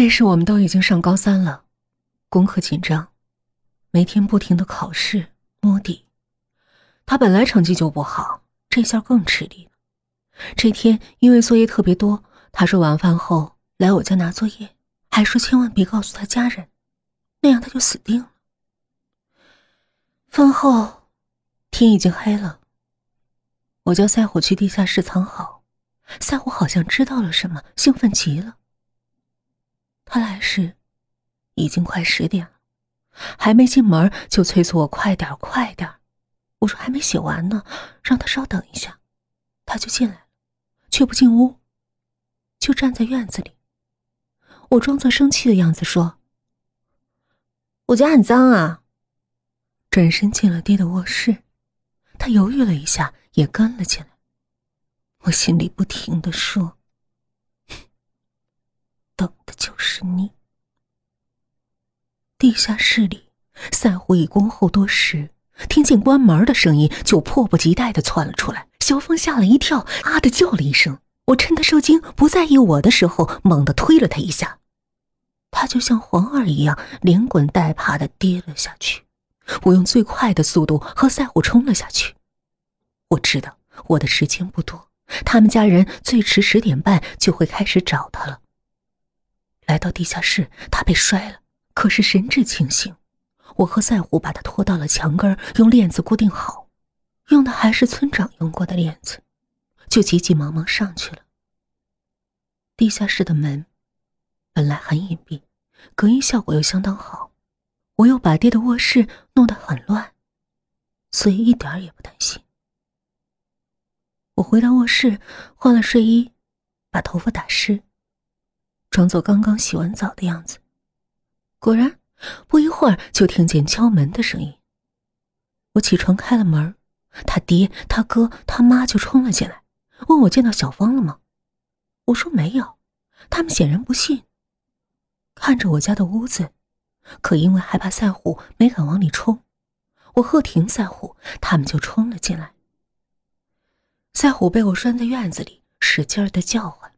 那时我们都已经上高三了，功课紧张，每天不停的考试摸底。他本来成绩就不好，这下更吃力。这天因为作业特别多，他说晚饭后来我家拿作业，还说千万别告诉他家人，那样他就死定了。饭后，天已经黑了。我叫赛虎去地下室藏好，赛虎好像知道了什么，兴奋极了。他来时，已经快十点了，还没进门就催促我快点快点。我说还没写完呢，让他稍等一下，他就进来了，却不进屋，就站在院子里。我装作生气的样子说：“我家很脏啊。”转身进了爹的卧室，他犹豫了一下，也跟了进来。我心里不停的说：“等的就是你。”地下室里，赛虎已恭候多时，听见关门的声音，就迫不及待的窜了出来。小峰吓了一跳，啊的叫了一声。我趁他受惊不在意我的时候，猛地推了他一下，他就像黄二一样，连滚带爬的跌了下去。我用最快的速度和赛虎冲了下去。我知道我的时间不多，他们家人最迟十点半就会开始找他了。来到地下室，他被摔了，可是神志清醒。我和赛虎把他拖到了墙根，用链子固定好，用的还是村长用过的链子，就急急忙忙上去了。地下室的门本来很隐蔽，隔音效果又相当好。我又把爹的卧室弄得很乱，所以一点也不担心。我回到卧室，换了睡衣，把头发打湿，装作刚刚洗完澡的样子。果然，不一会儿就听见敲门的声音。我起床开了门，他爹、他哥、他妈就冲了进来，问我见到小芳了吗？我说没有，他们显然不信。看着我家的屋子。可因为害怕赛虎，没敢往里冲。我喝停赛虎，他们就冲了进来。赛虎被我拴在院子里，使劲的叫唤。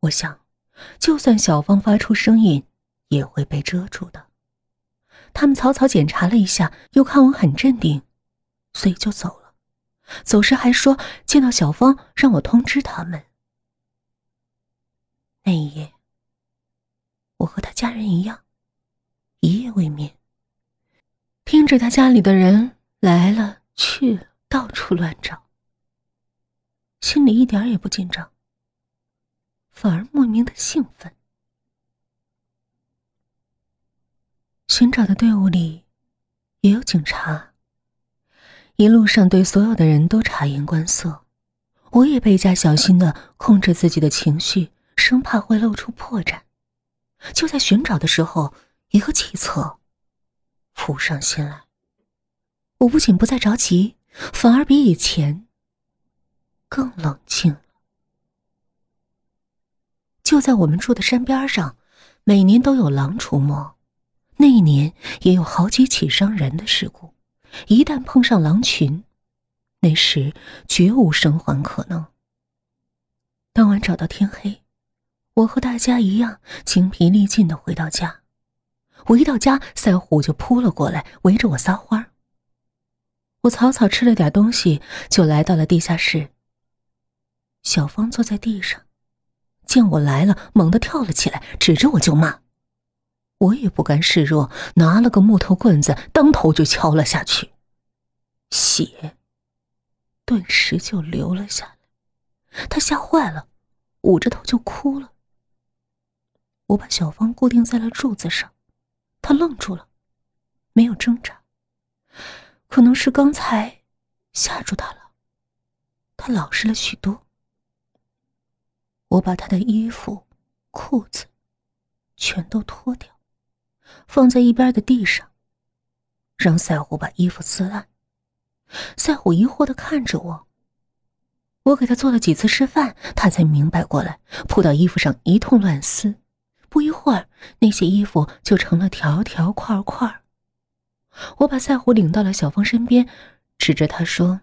我想，就算小芳发出声音，也会被遮住的。他们草草检查了一下，又看我很镇定，所以就走了。走时还说见到小芳，让我通知他们。那一夜，我和他家人一样。一夜未眠，听着他家里的人来了去了，到处乱找，心里一点也不紧张，反而莫名的兴奋。寻找的队伍里也有警察，一路上对所有的人都察言观色，我也倍加小心的控制自己的情绪，生怕会露出破绽。就在寻找的时候。一个计策浮上心来，我不仅不再着急，反而比以前更冷静。就在我们住的山边上，每年都有狼出没，那一年也有好几起伤人的事故。一旦碰上狼群，那时绝无生还可能。当晚找到天黑，我和大家一样精疲力尽的回到家。我一到家，赛虎就扑了过来，围着我撒欢儿。我草草吃了点东西，就来到了地下室。小芳坐在地上，见我来了，猛地跳了起来，指着我就骂。我也不甘示弱，拿了个木头棍子，当头就敲了下去，血顿时就流了下来。他吓坏了，捂着头就哭了。我把小芳固定在了柱子上。他愣住了，没有挣扎。可能是刚才吓住他了，他老实了许多。我把他的衣服、裤子全都脱掉，放在一边的地上，让赛虎把衣服撕烂。赛虎疑惑的看着我，我给他做了几次示范，他才明白过来，扑到衣服上一通乱撕。不一会儿，那些衣服就成了条条块块。我把赛虎领到了小芳身边，指着他说：“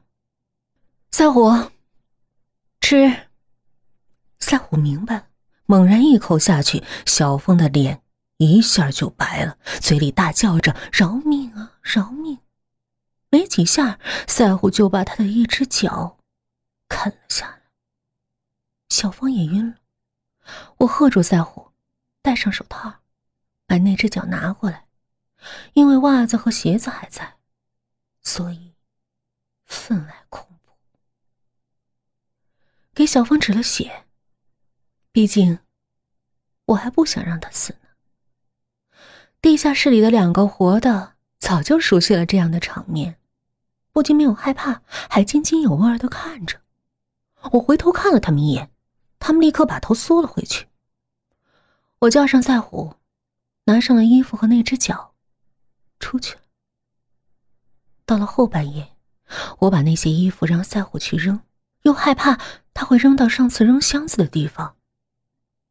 赛虎，吃。”赛虎明白了，猛然一口下去，小峰的脸一下就白了，嘴里大叫着：“饶命啊，饶命！”没几下，赛虎就把他的一只脚砍了下来。小峰也晕了。我喝住赛虎，戴上手套，把那只脚拿过来，因为袜子和鞋子还在，所以分外恐怖。给小峰止了血，毕竟我还不想让他死呢。地下室里的两个活的早就熟悉了这样的场面，不仅没有害怕，还津津有味的看着。我回头看了他们一眼。他们立刻把头缩了回去。我叫上赛虎，拿上了衣服和那只脚，出去了。到了后半夜，我把那些衣服让赛虎去扔，又害怕他会扔到上次扔箱子的地方，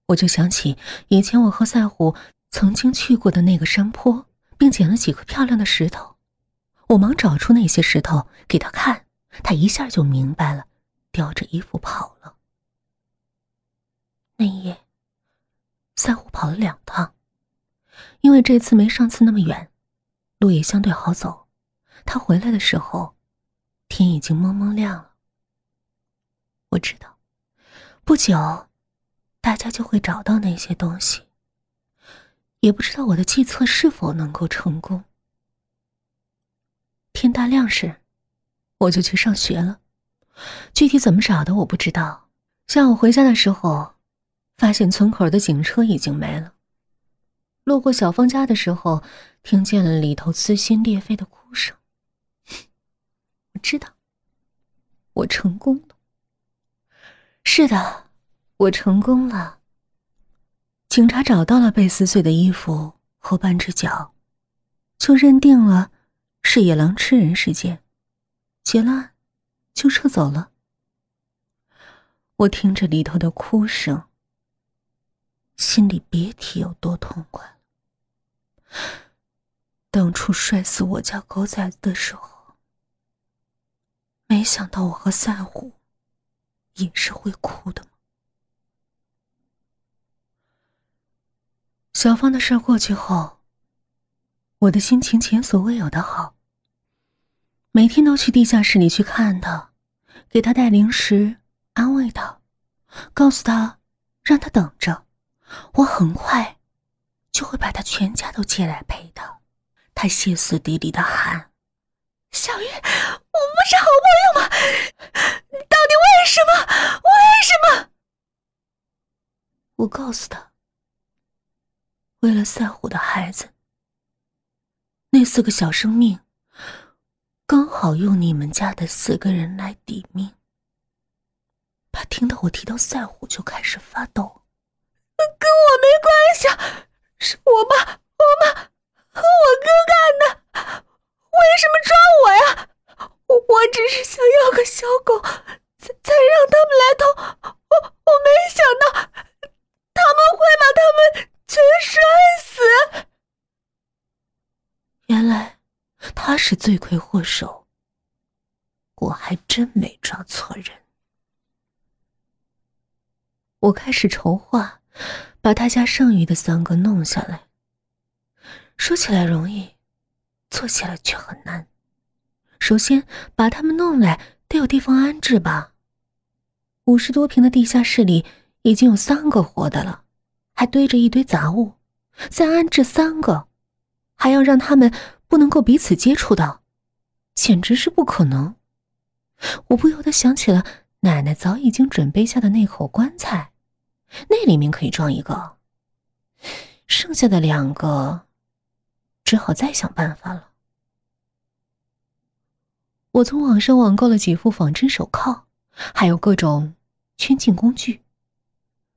我就想起以前我和赛虎曾经去过的那个山坡，并捡了几颗漂亮的石头。我忙找出那些石头给他看，他一下就明白了，叼着衣服跑了。那一夜，赛虎跑了两趟，因为这次没上次那么远，路也相对好走。他回来的时候，天已经蒙蒙亮了。我知道，不久，大家就会找到那些东西。也不知道我的计策是否能够成功。天大亮时，我就去上学了。具体怎么找的，我不知道。下午回家的时候。发现村口的警车已经没了。路过小芳家的时候，听见了里头撕心裂肺的哭声。我知道，我成功了。是的，我成功了。警察找到了被撕碎的衣服和半只脚，就认定了是野狼吃人事件，结了案，就撤走了。我听着里头的哭声。心里别提有多痛快了。当初摔死我家狗崽子的时候，没想到我和赛虎也是会哭的小芳的事过去后，我的心情前所未有的好。每天都去地下室里去看他，给他带零食，安慰他，告诉他让他等着。我很快就会把他全家都接来陪他。他歇斯底里的喊：“小玉，我们是好朋友吗？你到底为什么？为什么？”我告诉他：“为了赛虎的孩子，那四个小生命刚好用你们家的四个人来抵命。”他听到我提到赛虎，就开始发抖。跟我没关系，是我爸、我妈和我哥干的。为什么抓我呀？我我只是想要个小狗，才才让他们来偷。我我没想到他们会把他们全摔死。原来他是罪魁祸首，我还真没抓错人。我开始筹划。把他家剩余的三个弄下来。说起来容易，做起来却很难。首先把他们弄来，得有地方安置吧。五十多平的地下室里已经有三个活的了，还堆着一堆杂物，再安置三个，还要让他们不能够彼此接触到，简直是不可能。我不由得想起了奶奶早已经准备下的那口棺材。那里面可以装一个，剩下的两个只好再想办法了。我从网上网购了几副仿真手铐，还有各种圈禁工具，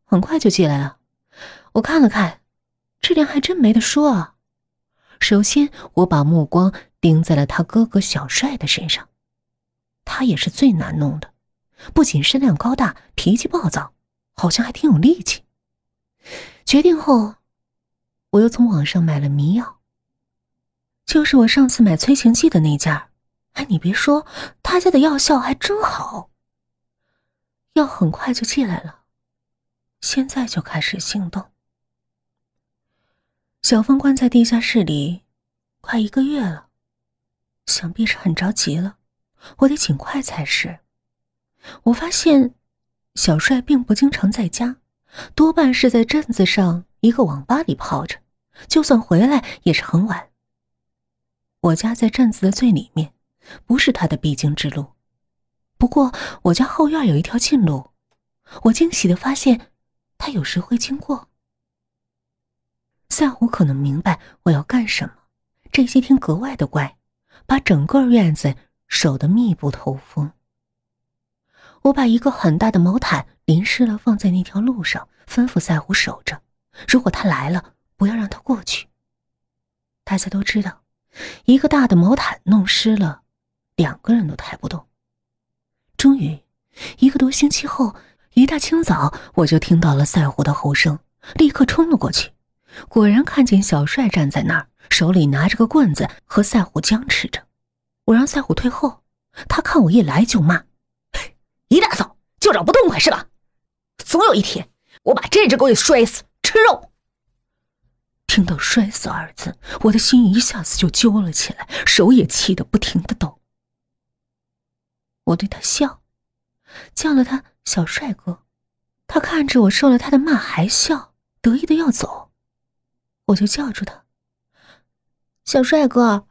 很快就寄来了。我看了看，质量还真没得说啊。首先，我把目光盯在了他哥哥小帅的身上，他也是最难弄的，不仅身量高大，脾气暴躁。好像还挺有力气。决定后，我又从网上买了迷药，就是我上次买催情剂的那家。哎，你别说，他家的药效还真好。药很快就寄来了，现在就开始行动。小峰关在地下室里，快一个月了，想必是很着急了。我得尽快才是。我发现，小帅并不经常在家，多半是在镇子上一个网吧里泡着，就算回来也是很晚。我家在镇子的最里面，不是他的必经之路。不过我家后院有一条近路，我惊喜的发现，他有时会经过。赛虎可能明白我要干什么，这些天格外的乖，把整个院子守得密不透风。我把一个很大的毛毯淋湿了，放在那条路上，吩咐赛虎守着。如果他来了，不要让他过去。大家都知道，一个大的毛毯弄湿了，两个人都抬不动。终于，一个多星期后，一大清早，我就听到了赛虎的吼声，立刻冲了过去。果然看见小帅站在那儿，手里拿着个棍子，和赛虎僵持着。我让赛虎退后，他看我一来就骂：“一大早就找不痛快是吧？总有一天我把这只狗给摔死吃肉。”听到“摔死”二字，我的心一下子就揪了起来，手也气得不停的抖。我对他笑，叫了他小帅哥。他看着我受了他的骂还笑，得意的要走。我就叫住他：“小帅哥，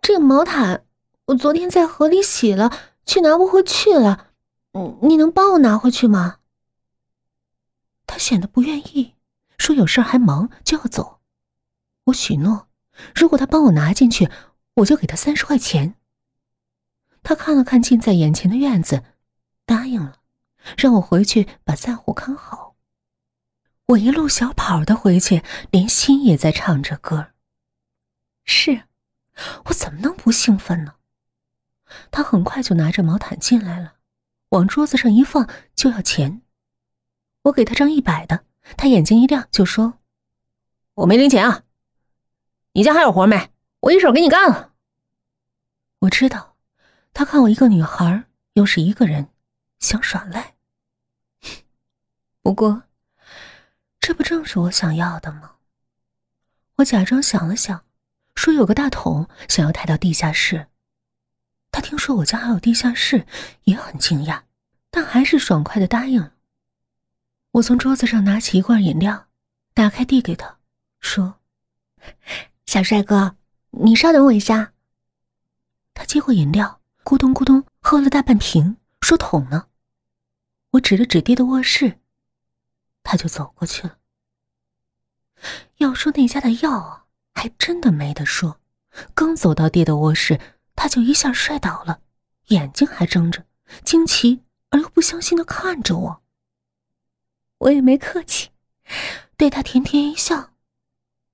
这个毛毯我昨天在河里洗了，却拿不回去了。嗯，你能帮我拿回去吗？”他显得不愿意，说有事还忙就要走。我许诺，如果他帮我拿进去，我就给他三十块钱。他看了看近在眼前的院子，答应了，让我回去把赛虎看好。我一路小跑的回去，连心也在唱着歌。是，我怎么能不兴奋呢？他很快就拿着毛毯进来了，往桌子上一放，就要钱。我给他张一百的，他眼睛一亮，就说：“我没零钱啊，你家还有活没？我一手给你干了。”我知道，他看我一个女孩，又是一个人，想耍赖。不过。这不正是我想要的吗？我假装想了想，说有个大桶想要抬到地下室。他听说我家还有地下室，也很惊讶，但还是爽快的答应了。我从桌子上拿起一罐饮料，打开递给他，说：“小帅哥，你稍等我一下。”他接过饮料，咕咚咕咚喝了大半瓶，说：“桶呢？”我指了指爹的卧室。他就走过去了。要说那家的药啊，还真的没得说。刚走到爹的卧室，他就一下摔倒了，眼睛还睁着，惊奇而又不相信的看着我。我也没客气，对他甜甜一笑，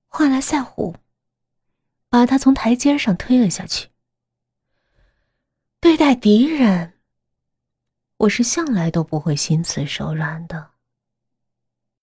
换来赛虎，把他从台阶上推了下去。对待敌人，我是向来都不会心慈手软的。